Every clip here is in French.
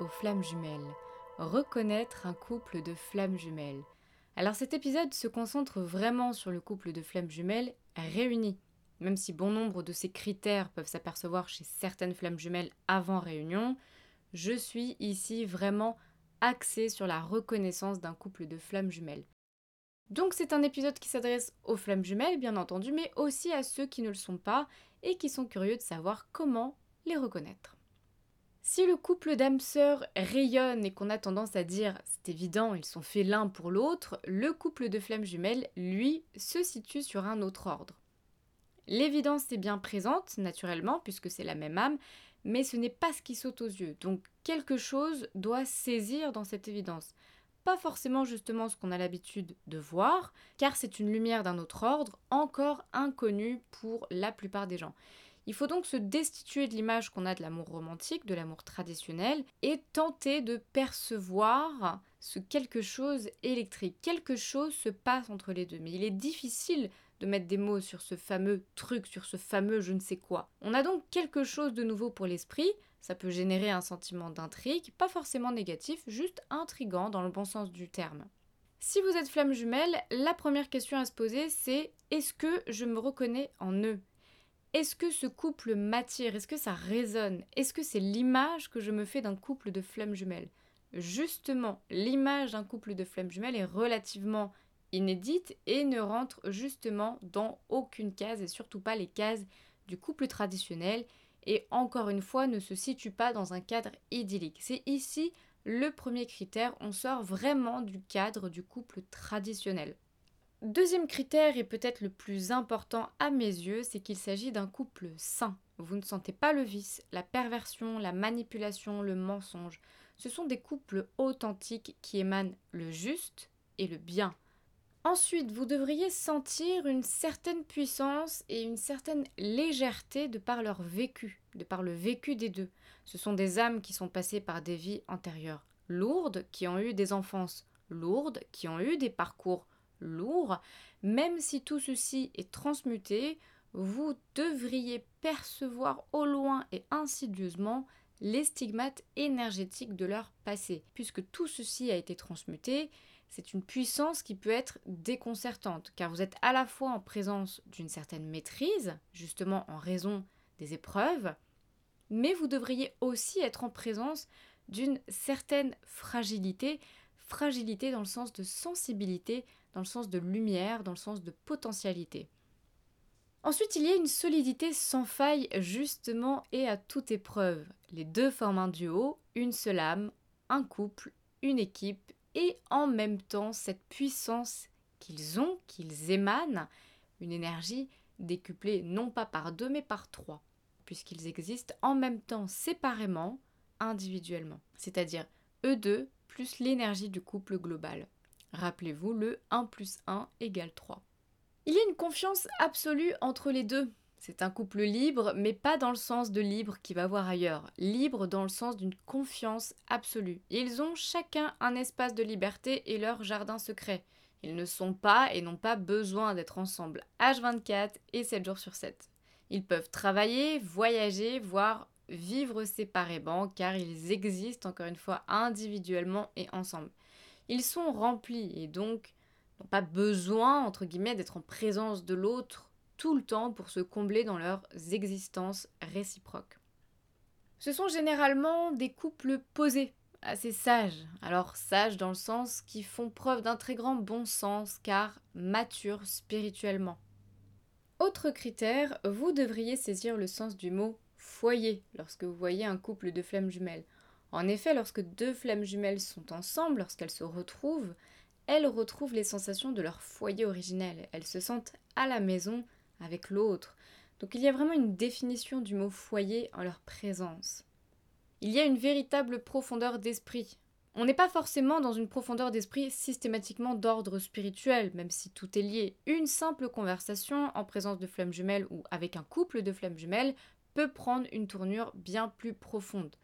aux flammes jumelles. Reconnaître un couple de flammes jumelles. Alors cet épisode se concentre vraiment sur le couple de flammes jumelles réunies. Même si bon nombre de ces critères peuvent s'apercevoir chez certaines flammes jumelles avant réunion, je suis ici vraiment axée sur la reconnaissance d'un couple de flammes jumelles. Donc c'est un épisode qui s'adresse aux flammes jumelles, bien entendu, mais aussi à ceux qui ne le sont pas et qui sont curieux de savoir comment les reconnaître. Si le couple d'âmes sœurs rayonne et qu'on a tendance à dire c'est évident, ils sont faits l'un pour l'autre, le couple de flammes jumelles, lui, se situe sur un autre ordre. L'évidence est bien présente, naturellement, puisque c'est la même âme, mais ce n'est pas ce qui saute aux yeux. Donc quelque chose doit saisir dans cette évidence pas forcément justement ce qu'on a l'habitude de voir, car c'est une lumière d'un autre ordre, encore inconnue pour la plupart des gens. Il faut donc se destituer de l'image qu'on a de l'amour romantique, de l'amour traditionnel, et tenter de percevoir ce quelque chose électrique. Quelque chose se passe entre les deux, mais il est difficile de mettre des mots sur ce fameux truc, sur ce fameux je ne sais quoi. On a donc quelque chose de nouveau pour l'esprit, ça peut générer un sentiment d'intrigue, pas forcément négatif, juste intrigant dans le bon sens du terme. Si vous êtes flamme jumelle, la première question à se poser c'est est-ce que je me reconnais en eux? Est-ce que ce couple m'attire? Est-ce que ça résonne? Est-ce que c'est l'image que je me fais d'un couple de flammes jumelles? Justement, l'image d'un couple de flammes jumelles est relativement inédite et ne rentre justement dans aucune case et surtout pas les cases du couple traditionnel et encore une fois ne se situe pas dans un cadre idyllique. C'est ici le premier critère, on sort vraiment du cadre du couple traditionnel. Deuxième critère et peut-être le plus important à mes yeux, c'est qu'il s'agit d'un couple sain. Vous ne sentez pas le vice, la perversion, la manipulation, le mensonge. Ce sont des couples authentiques qui émanent le juste et le bien. Ensuite, vous devriez sentir une certaine puissance et une certaine légèreté de par leur vécu, de par le vécu des deux. Ce sont des âmes qui sont passées par des vies antérieures lourdes, qui ont eu des enfances lourdes, qui ont eu des parcours lourds. Même si tout ceci est transmuté, vous devriez percevoir au loin et insidieusement les stigmates énergétiques de leur passé. Puisque tout ceci a été transmuté, c'est une puissance qui peut être déconcertante, car vous êtes à la fois en présence d'une certaine maîtrise, justement en raison des épreuves, mais vous devriez aussi être en présence d'une certaine fragilité, fragilité dans le sens de sensibilité, dans le sens de lumière, dans le sens de potentialité. Ensuite, il y a une solidité sans faille justement et à toute épreuve. Les deux forment un duo, une seule âme, un couple, une équipe, et en même temps cette puissance qu'ils ont, qu'ils émanent, une énergie décuplée non pas par deux mais par trois, puisqu'ils existent en même temps séparément, individuellement, c'est-à-dire eux deux plus l'énergie du couple global. Rappelez-vous, le 1 plus 1 égale 3. Il y a une confiance absolue entre les deux, c'est un couple libre, mais pas dans le sens de libre qui va voir ailleurs. Libre dans le sens d'une confiance absolue. Ils ont chacun un espace de liberté et leur jardin secret. Ils ne sont pas et n'ont pas besoin d'être ensemble H24 et 7 jours sur 7. Ils peuvent travailler, voyager, voire vivre séparément car ils existent encore une fois individuellement et ensemble. Ils sont remplis et donc n'ont pas besoin d'être en présence de l'autre tout le temps pour se combler dans leurs existences réciproques. Ce sont généralement des couples posés, assez sages. Alors sages dans le sens qui font preuve d'un très grand bon sens car matures spirituellement. Autre critère, vous devriez saisir le sens du mot foyer lorsque vous voyez un couple de flammes jumelles. En effet, lorsque deux flammes jumelles sont ensemble, lorsqu'elles se retrouvent, elles retrouvent les sensations de leur foyer originel. Elles se sentent à la maison avec l'autre. Donc il y a vraiment une définition du mot foyer en leur présence. Il y a une véritable profondeur d'esprit. On n'est pas forcément dans une profondeur d'esprit systématiquement d'ordre spirituel, même si tout est lié. Une simple conversation en présence de flammes jumelles ou avec un couple de flammes jumelles peut prendre une tournure bien plus profonde.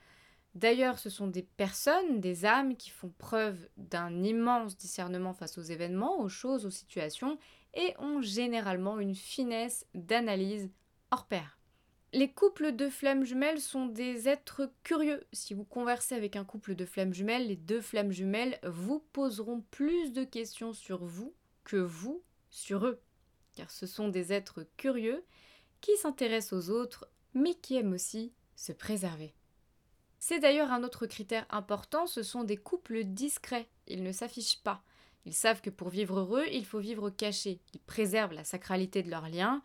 D'ailleurs, ce sont des personnes, des âmes qui font preuve d'un immense discernement face aux événements, aux choses, aux situations, et ont généralement une finesse d'analyse hors pair. Les couples de flammes jumelles sont des êtres curieux. Si vous conversez avec un couple de flammes jumelles, les deux flammes jumelles vous poseront plus de questions sur vous que vous sur eux. Car ce sont des êtres curieux qui s'intéressent aux autres, mais qui aiment aussi se préserver. C'est d'ailleurs un autre critère important, ce sont des couples discrets. Ils ne s'affichent pas. Ils savent que pour vivre heureux, il faut vivre caché. Ils préservent la sacralité de leur lien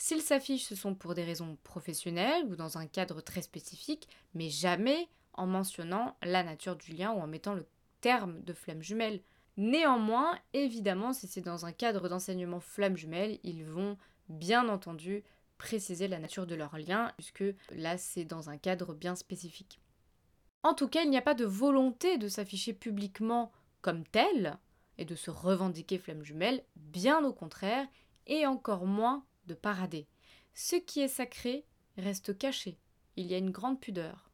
S'ils s'affichent, ce sont pour des raisons professionnelles ou dans un cadre très spécifique, mais jamais en mentionnant la nature du lien ou en mettant le terme de flamme jumelle. Néanmoins, évidemment, si c'est dans un cadre d'enseignement flamme jumelle, ils vont bien entendu préciser la nature de leur lien, puisque là c'est dans un cadre bien spécifique. En tout cas, il n'y a pas de volonté de s'afficher publiquement comme tel et de se revendiquer flamme jumelle, bien au contraire, et encore moins de parader. Ce qui est sacré reste caché. Il y a une grande pudeur.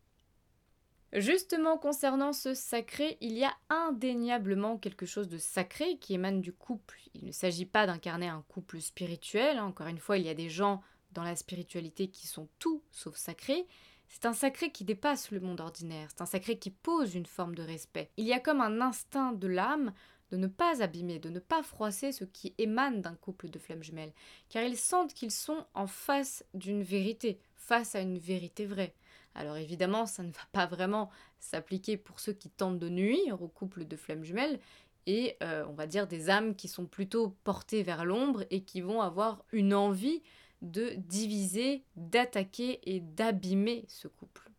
Justement, concernant ce sacré, il y a indéniablement quelque chose de sacré qui émane du couple. Il ne s'agit pas d'incarner un couple spirituel. Encore une fois, il y a des gens dans la spiritualité qui sont tout sauf sacrés. C'est un sacré qui dépasse le monde ordinaire, c'est un sacré qui pose une forme de respect. Il y a comme un instinct de l'âme de ne pas abîmer, de ne pas froisser ce qui émane d'un couple de flammes jumelles, car ils sentent qu'ils sont en face d'une vérité, face à une vérité vraie. Alors évidemment, ça ne va pas vraiment s'appliquer pour ceux qui tentent de nuire au couple de flammes jumelles, et euh, on va dire des âmes qui sont plutôt portées vers l'ombre et qui vont avoir une envie de diviser, d'attaquer et d'abîmer ce couple.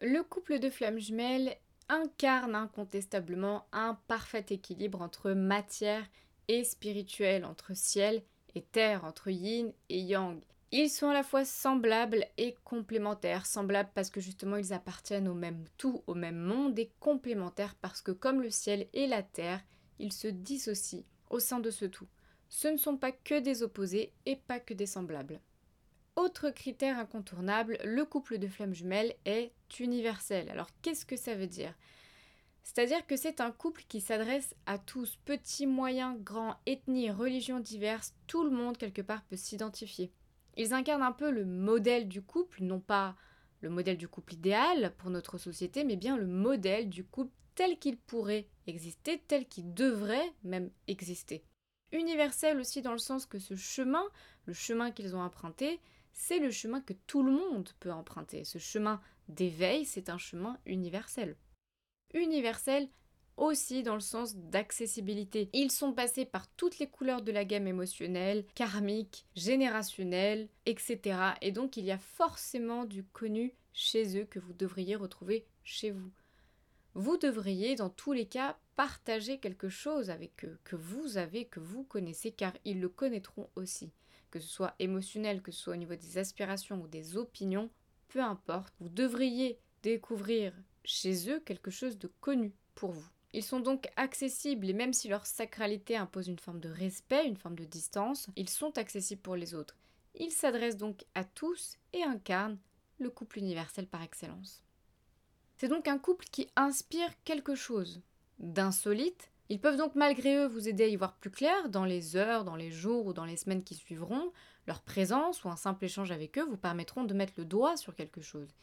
Le couple de flammes jumelles incarne incontestablement un parfait équilibre entre matière et spirituel, entre ciel et terre, entre yin et yang. Ils sont à la fois semblables et complémentaires. Semblables parce que justement ils appartiennent au même tout, au même monde, et complémentaires parce que comme le ciel et la terre, ils se dissocient au sein de ce tout. Ce ne sont pas que des opposés et pas que des semblables. Autre critère incontournable, le couple de flammes jumelles est universel. Alors qu'est-ce que ça veut dire? C'est-à-dire que c'est un couple qui s'adresse à tous, petits, moyens, grands, ethnies, religions diverses, tout le monde quelque part peut s'identifier. Ils incarnent un peu le modèle du couple, non pas le modèle du couple idéal pour notre société, mais bien le modèle du couple tel qu'il pourrait exister, tel qu'il devrait même exister. Universel aussi dans le sens que ce chemin, le chemin qu'ils ont emprunté, c'est le chemin que tout le monde peut emprunter. Ce chemin d'éveil, c'est un chemin universel. Universel aussi dans le sens d'accessibilité. Ils sont passés par toutes les couleurs de la gamme émotionnelle, karmique, générationnelle, etc. Et donc il y a forcément du connu chez eux que vous devriez retrouver chez vous. Vous devriez dans tous les cas partager quelque chose avec eux, que vous avez, que vous connaissez, car ils le connaîtront aussi que ce soit émotionnel, que ce soit au niveau des aspirations ou des opinions, peu importe, vous devriez découvrir chez eux quelque chose de connu pour vous. Ils sont donc accessibles et même si leur sacralité impose une forme de respect, une forme de distance, ils sont accessibles pour les autres. Ils s'adressent donc à tous et incarnent le couple universel par excellence. C'est donc un couple qui inspire quelque chose d'insolite, ils peuvent donc malgré eux vous aider à y voir plus clair dans les heures, dans les jours ou dans les semaines qui suivront. Leur présence ou un simple échange avec eux vous permettront de mettre le doigt sur quelque chose.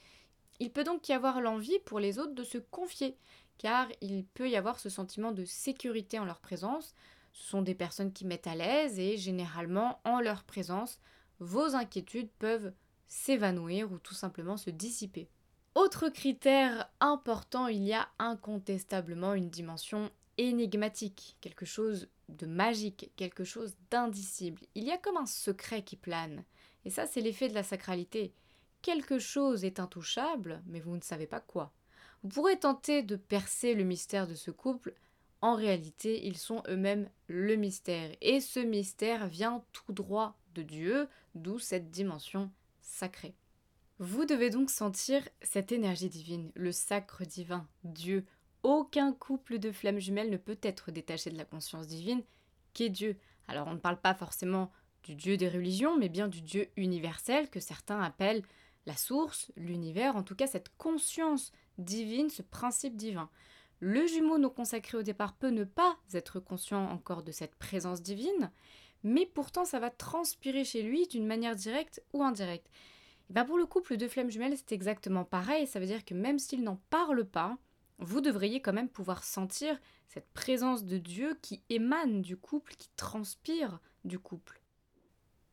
Il peut donc y avoir l'envie pour les autres de se confier, car il peut y avoir ce sentiment de sécurité en leur présence. Ce sont des personnes qui mettent à l'aise et généralement en leur présence, vos inquiétudes peuvent s'évanouir ou tout simplement se dissiper. Autre critère important, il y a incontestablement une dimension énigmatique, quelque chose de magique, quelque chose d'indicible. Il y a comme un secret qui plane. Et ça, c'est l'effet de la sacralité. Quelque chose est intouchable, mais vous ne savez pas quoi. Vous pourrez tenter de percer le mystère de ce couple. En réalité, ils sont eux-mêmes le mystère. Et ce mystère vient tout droit de Dieu, d'où cette dimension sacrée. Vous devez donc sentir cette énergie divine, le sacre divin, Dieu, aucun couple de flammes jumelles ne peut être détaché de la conscience divine qu'est Dieu. Alors on ne parle pas forcément du Dieu des religions, mais bien du Dieu universel que certains appellent la source, l'univers, en tout cas cette conscience divine, ce principe divin. Le jumeau non consacré au départ peut ne pas être conscient encore de cette présence divine, mais pourtant ça va transpirer chez lui d'une manière directe ou indirecte. Bien pour le couple de flammes jumelles, c'est exactement pareil. Ça veut dire que même s'ils n'en parlent pas, vous devriez quand même pouvoir sentir cette présence de Dieu qui émane du couple, qui transpire du couple.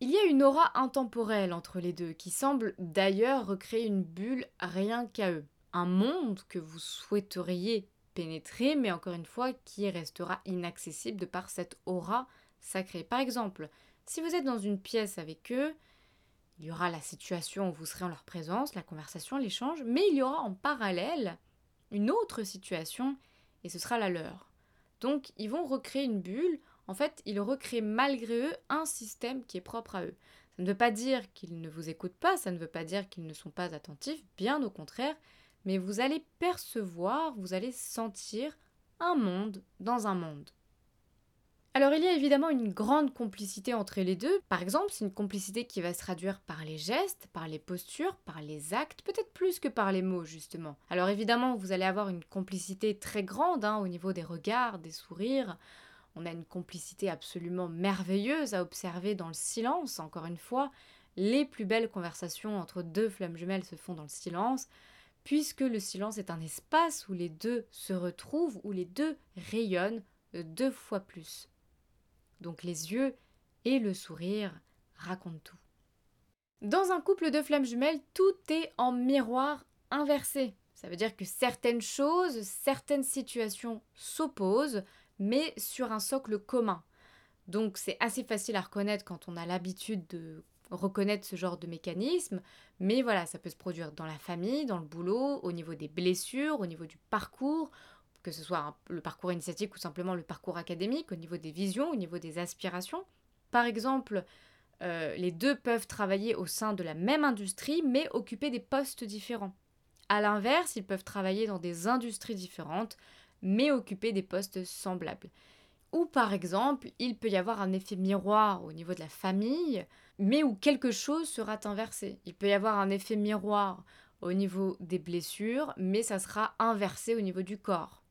Il y a une aura intemporelle entre les deux, qui semble d'ailleurs recréer une bulle rien qu'à eux. Un monde que vous souhaiteriez pénétrer, mais encore une fois, qui restera inaccessible de par cette aura sacrée. Par exemple, si vous êtes dans une pièce avec eux, il y aura la situation où vous serez en leur présence, la conversation, l'échange, mais il y aura en parallèle une autre situation, et ce sera la leur. Donc, ils vont recréer une bulle en fait, ils recréent malgré eux un système qui est propre à eux. Ça ne veut pas dire qu'ils ne vous écoutent pas, ça ne veut pas dire qu'ils ne sont pas attentifs, bien au contraire, mais vous allez percevoir, vous allez sentir un monde dans un monde. Alors il y a évidemment une grande complicité entre les deux. Par exemple, c'est une complicité qui va se traduire par les gestes, par les postures, par les actes, peut-être plus que par les mots justement. Alors évidemment, vous allez avoir une complicité très grande hein, au niveau des regards, des sourires, on a une complicité absolument merveilleuse à observer dans le silence, encore une fois. Les plus belles conversations entre deux flammes jumelles se font dans le silence, puisque le silence est un espace où les deux se retrouvent, où les deux rayonnent deux fois plus. Donc les yeux et le sourire racontent tout. Dans un couple de flammes jumelles, tout est en miroir inversé. Ça veut dire que certaines choses, certaines situations s'opposent, mais sur un socle commun. Donc c'est assez facile à reconnaître quand on a l'habitude de reconnaître ce genre de mécanisme, mais voilà, ça peut se produire dans la famille, dans le boulot, au niveau des blessures, au niveau du parcours, que ce soit le parcours initiatique ou simplement le parcours académique, au niveau des visions, au niveau des aspirations. Par exemple, euh, les deux peuvent travailler au sein de la même industrie, mais occuper des postes différents. A l'inverse, ils peuvent travailler dans des industries différentes, mais occuper des postes semblables. Ou par exemple, il peut y avoir un effet miroir au niveau de la famille, mais où quelque chose sera inversé. Il peut y avoir un effet miroir au niveau des blessures, mais ça sera inversé au niveau du corps.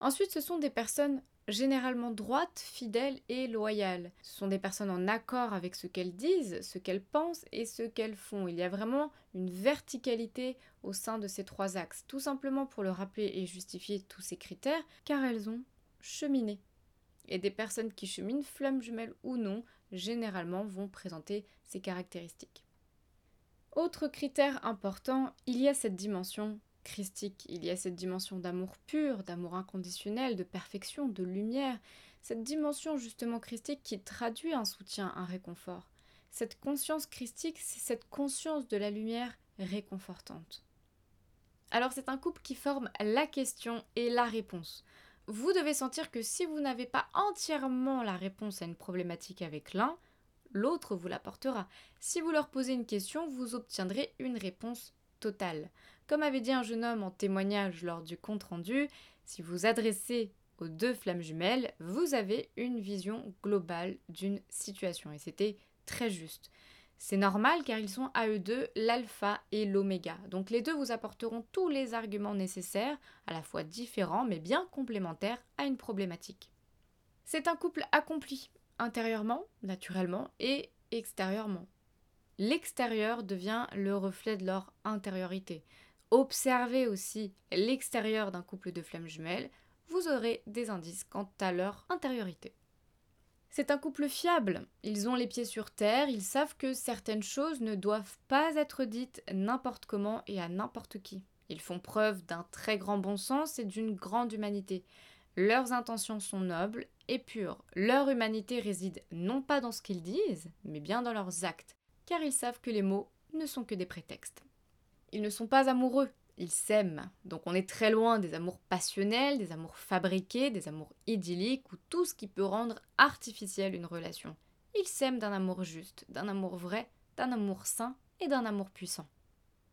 Ensuite, ce sont des personnes généralement droites, fidèles et loyales. Ce sont des personnes en accord avec ce qu'elles disent, ce qu'elles pensent et ce qu'elles font. Il y a vraiment une verticalité au sein de ces trois axes, tout simplement pour le rappeler et justifier tous ces critères, car elles ont cheminé. Et des personnes qui cheminent, flammes jumelles ou non, généralement vont présenter ces caractéristiques. Autre critère important, il y a cette dimension christique. Il y a cette dimension d'amour pur, d'amour inconditionnel, de perfection, de lumière, cette dimension justement christique qui traduit un soutien, un réconfort. Cette conscience christique, c'est cette conscience de la lumière réconfortante. Alors c'est un couple qui forme la question et la réponse. Vous devez sentir que si vous n'avez pas entièrement la réponse à une problématique avec l'un, l'autre vous l'apportera. Si vous leur posez une question, vous obtiendrez une réponse Comme avait dit un jeune homme en témoignage lors du compte-rendu, si vous adressez aux deux flammes jumelles, vous avez une vision globale d'une situation. Et c'était très juste. C'est normal car ils sont à eux deux l'alpha et l'oméga. Donc les deux vous apporteront tous les arguments nécessaires, à la fois différents mais bien complémentaires à une problématique. C'est un couple accompli, intérieurement, naturellement, et extérieurement. L'extérieur devient le reflet de leur intériorité observez aussi l'extérieur d'un couple de flammes jumelles, vous aurez des indices quant à leur intériorité. C'est un couple fiable, ils ont les pieds sur terre, ils savent que certaines choses ne doivent pas être dites n'importe comment et à n'importe qui. Ils font preuve d'un très grand bon sens et d'une grande humanité. Leurs intentions sont nobles et pures. Leur humanité réside non pas dans ce qu'ils disent, mais bien dans leurs actes, car ils savent que les mots ne sont que des prétextes. Ils ne sont pas amoureux, ils s'aiment. Donc on est très loin des amours passionnels, des amours fabriqués, des amours idylliques ou tout ce qui peut rendre artificielle une relation. Ils s'aiment d'un amour juste, d'un amour vrai, d'un amour sain et d'un amour puissant.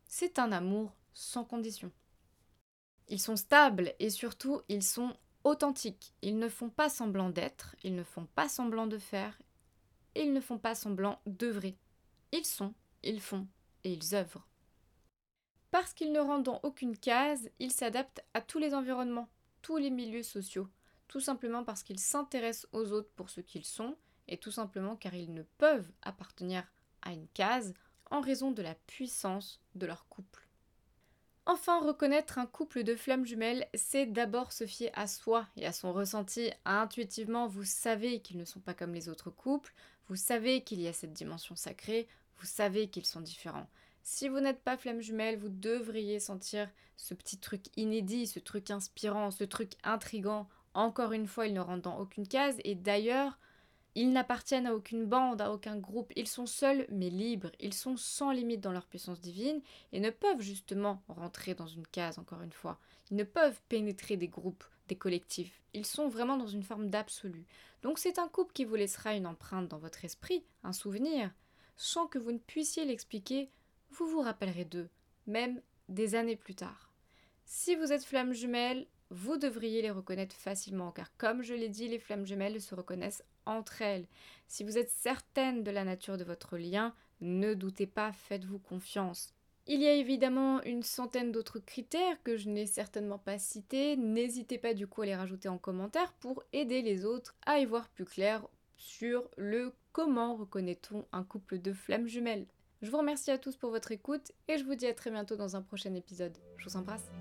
C'est un amour sans condition. Ils sont stables et surtout ils sont authentiques. Ils ne font pas semblant d'être, ils ne font pas semblant de faire, ils ne font pas semblant d'œuvrer. Ils sont, ils font et ils œuvrent. Parce qu'ils ne rentrent dans aucune case, ils s'adaptent à tous les environnements, tous les milieux sociaux, tout simplement parce qu'ils s'intéressent aux autres pour ce qu'ils sont, et tout simplement car ils ne peuvent appartenir à une case en raison de la puissance de leur couple. Enfin, reconnaître un couple de flammes jumelles, c'est d'abord se fier à soi et à son ressenti. Intuitivement, vous savez qu'ils ne sont pas comme les autres couples, vous savez qu'il y a cette dimension sacrée, vous savez qu'ils sont différents. Si vous n'êtes pas flamme jumelle, vous devriez sentir ce petit truc inédit, ce truc inspirant, ce truc intrigant. Encore une fois, ils ne rentrent dans aucune case et d'ailleurs, ils n'appartiennent à aucune bande, à aucun groupe, ils sont seuls mais libres, ils sont sans limite dans leur puissance divine et ne peuvent justement rentrer dans une case, encore une fois. Ils ne peuvent pénétrer des groupes, des collectifs, ils sont vraiment dans une forme d'absolu. Donc c'est un couple qui vous laissera une empreinte dans votre esprit, un souvenir, sans que vous ne puissiez l'expliquer, vous vous rappellerez d'eux, même des années plus tard. Si vous êtes flamme jumelle, vous devriez les reconnaître facilement, car comme je l'ai dit, les flammes jumelles se reconnaissent entre elles. Si vous êtes certaine de la nature de votre lien, ne doutez pas, faites-vous confiance. Il y a évidemment une centaine d'autres critères que je n'ai certainement pas cités. N'hésitez pas du coup à les rajouter en commentaire pour aider les autres à y voir plus clair sur le comment reconnaît-on un couple de flammes jumelles. Je vous remercie à tous pour votre écoute et je vous dis à très bientôt dans un prochain épisode. Je vous embrasse.